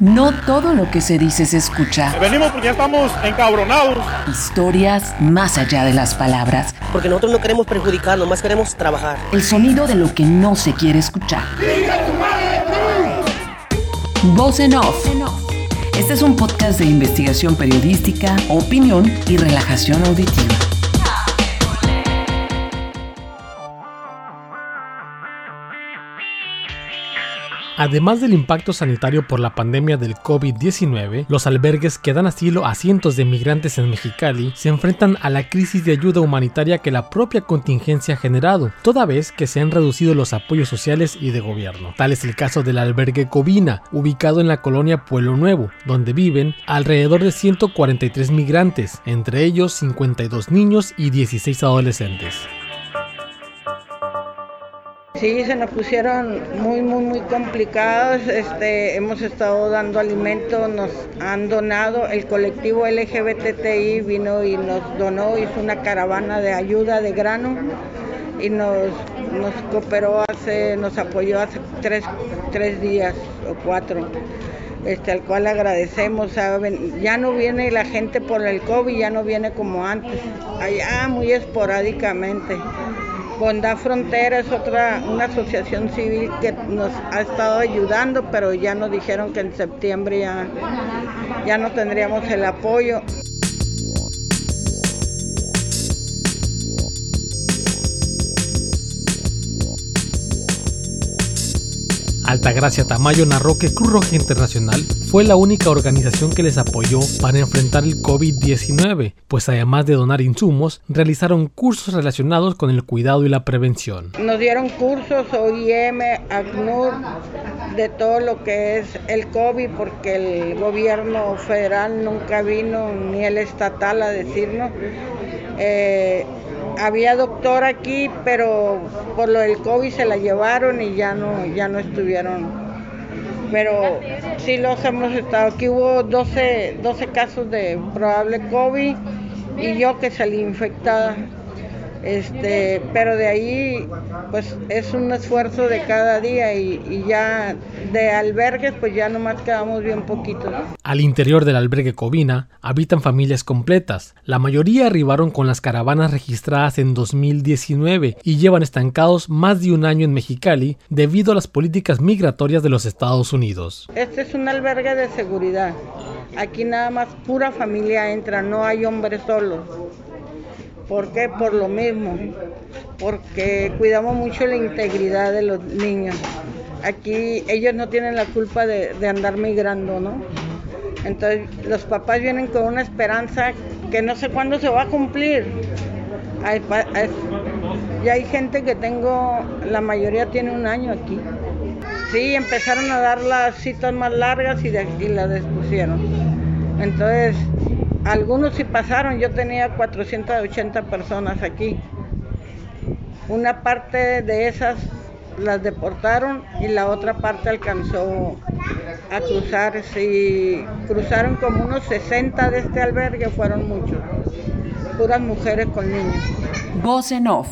No todo lo que se dice se escucha. Venimos porque ya estamos encabronados. Historias más allá de las palabras. Porque nosotros no queremos perjudicar, nomás queremos trabajar. El sonido de lo que no se quiere escuchar. Voz en off. Este es un podcast de investigación periodística, opinión y relajación auditiva. Además del impacto sanitario por la pandemia del COVID-19, los albergues que dan asilo a cientos de migrantes en Mexicali se enfrentan a la crisis de ayuda humanitaria que la propia contingencia ha generado, toda vez que se han reducido los apoyos sociales y de gobierno. Tal es el caso del albergue Covina, ubicado en la colonia Pueblo Nuevo, donde viven alrededor de 143 migrantes, entre ellos 52 niños y 16 adolescentes. Sí, se nos pusieron muy, muy, muy complicados. Este, hemos estado dando alimento, nos han donado. El colectivo LGBTI vino y nos donó, hizo una caravana de ayuda de grano y nos, nos cooperó hace, nos apoyó hace tres, tres días o cuatro. Este, al cual agradecemos. Ya no viene la gente por el COVID, ya no viene como antes, allá muy esporádicamente. Bondad Frontera es otra, una asociación civil que nos ha estado ayudando, pero ya nos dijeron que en septiembre ya, ya no tendríamos el apoyo. Altagracia Tamayo narró que Cruz Roja Internacional fue la única organización que les apoyó para enfrentar el COVID-19, pues además de donar insumos, realizaron cursos relacionados con el cuidado y la prevención. Nos dieron cursos OIM, ACNUR, de todo lo que es el COVID, porque el gobierno federal nunca vino, ni el estatal a decirnos. Eh, había doctor aquí, pero por lo del COVID se la llevaron y ya no, ya no estuvieron. Pero sí los hemos estado. Aquí hubo 12, 12 casos de probable COVID y yo que salí infectada. Este, pero de ahí, pues es un esfuerzo de cada día y, ya de albergues, pues ya nomás quedamos bien poquitos. Al interior del albergue Covina habitan familias completas. La mayoría arribaron con las caravanas registradas en 2019 y llevan estancados más de un año en Mexicali debido a las políticas migratorias de los Estados Unidos. Este es un albergue de seguridad. Aquí nada más pura familia entra, no hay hombres solos. ¿Por qué? Por lo mismo, porque cuidamos mucho la integridad de los niños. Aquí ellos no tienen la culpa de, andar migrando, ¿no? Entonces los papás vienen con una esperanza que no sé cuándo se va a cumplir. ya hay gente que tengo, la mayoría tiene un año aquí. Sí, empezaron a dar las citas más largas y, de, y las despusieron. Entonces, algunos sí pasaron, yo tenía 480 personas aquí. Una parte de esas las deportaron y la otra parte alcanzó a cruzar. Si cruzaron como unos 60 de este albergue, fueron muchos. Puras mujeres con niños. Voz en off.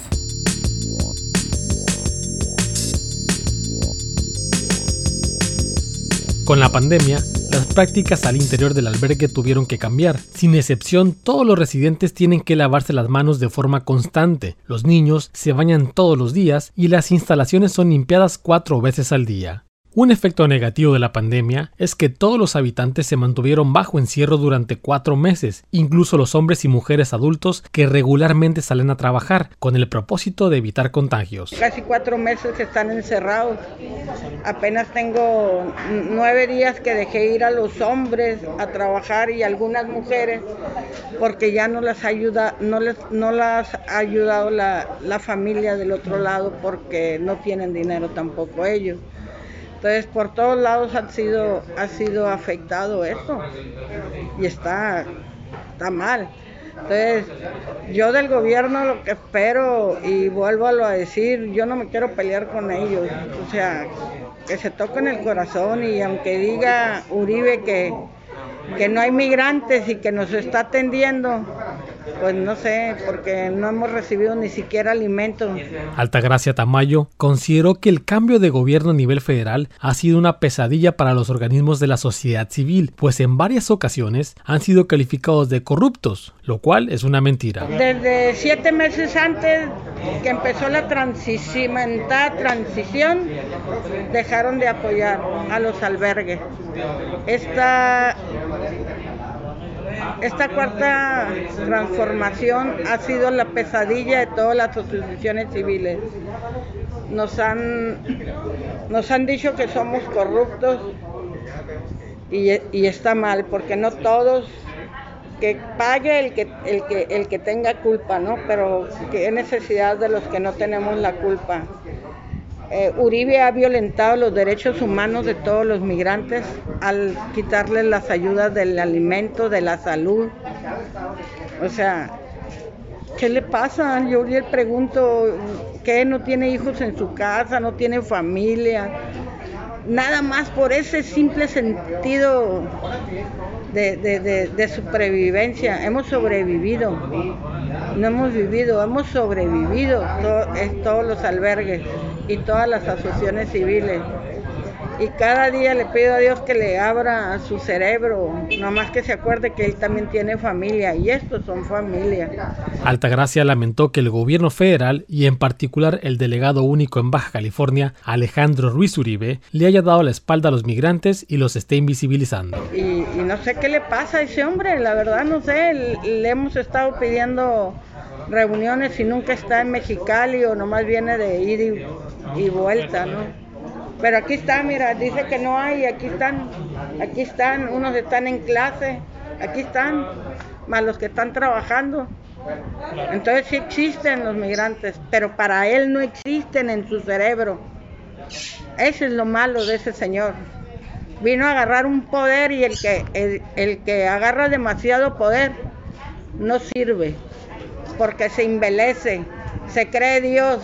Con la pandemia, las prácticas al interior del albergue tuvieron que cambiar. Sin excepción, todos los residentes tienen que lavarse las manos de forma constante. Los niños se bañan todos los días y las instalaciones son limpiadas cuatro veces al día. Un efecto negativo de la pandemia es que todos los habitantes se mantuvieron bajo encierro durante cuatro meses, incluso los hombres y mujeres adultos que regularmente salen a trabajar, con el propósito de evitar contagios. Casi cuatro meses están encerrados. Apenas tengo nueve días que dejé ir a los hombres a trabajar y algunas mujeres porque ya no las no les, no las ha ayudado la familia del otro lado porque no tienen dinero tampoco ellos. Entonces, por todos lados ha sido, ha sido afectado esto y está, está mal. Entonces, yo del gobierno lo que espero, y vuelvo a decir, yo no me quiero pelear con ellos. O sea, que se toquen el corazón y aunque diga Uribe que, que no hay migrantes y que nos está atendiendo, Pues no sé, porque no hemos recibido ni siquiera alimento. Altagracia Tamayo consideró que el cambio de gobierno a nivel federal ha sido una pesadilla para los organismos de la sociedad civil, pues en varias ocasiones han sido calificados de corruptos, lo cual es una mentira. Desde siete meses antes que empezó la transimentada transición, dejaron de apoyar a los albergues. Esta esta cuarta transformación ha sido la pesadilla de todas las asociaciones civiles. Nos han, nos han dicho que somos corruptos y, está mal, porque no todos que pague el que, el que, el que tenga culpa, ¿no? Pero es necesidad de los que no tenemos la culpa. Eh, Uribe ha violentado los derechos humanos de todos los migrantes al quitarles las ayudas del alimento, de la salud. O sea, ¿qué le pasa? Yo le pregunto, ¿qué? No tiene hijos en su casa, no tiene familia. Nada más por ese simple sentido de, de supervivencia. Hemos sobrevivido no hemos vivido, hemos sobrevivido todos los albergues y todas las asociaciones civiles. Y cada día le pido a Dios que le abra su cerebro, nomás que se acuerde que él también tiene familia y estos son familia. Altagracia lamentó que el gobierno federal y en particular el delegado único en Baja California, Alejandro Ruiz Uribe, le haya dado la espalda a los migrantes y los esté invisibilizando. Y, y no sé qué le pasa a ese hombre, la verdad no sé, le hemos estado pidiendo reuniones y nunca está en Mexicali o nomás viene de ir y, vuelta, ¿no? Pero aquí está, mira, dice que no hay, aquí están, aquí están, unos están en clase, aquí están, más los que están trabajando. Entonces sí existen los migrantes, pero para él no existen en su cerebro. Eso es lo malo de ese señor. Vino a agarrar un poder y el que, el que agarra demasiado poder no sirve porque se embelece, se cree Dios.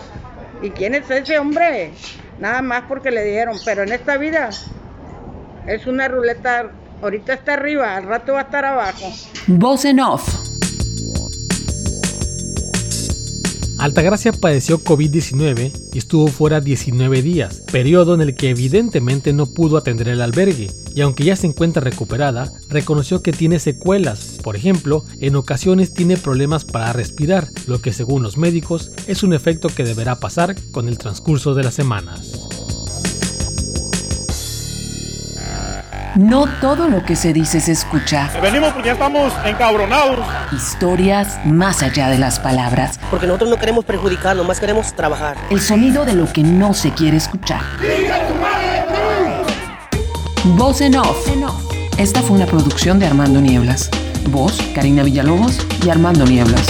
¿Y quién es ese hombre? Nada más porque le dieron, pero en esta vida es una ruleta, ahorita está arriba, al rato va a estar abajo. Voz en off. Altagracia padeció COVID-19 y estuvo fuera 19 días, periodo en el que evidentemente no pudo atender el albergue, y aunque ya se encuentra recuperada, reconoció que tiene secuelas. Por ejemplo, en ocasiones tiene problemas para respirar, lo que según los médicos es un efecto que deberá pasar con el transcurso de las semanas. No todo lo que se dice se escucha. Venimos porque ya estamos encabronados. Historias más allá de las palabras. Porque nosotros no queremos perjudicar, nomás queremos trabajar. El sonido de lo que no se quiere escuchar. Voz en off. Esta fue una producción de Armando Nieblas. Voz, Karina Villalobos y Armando Nieblas.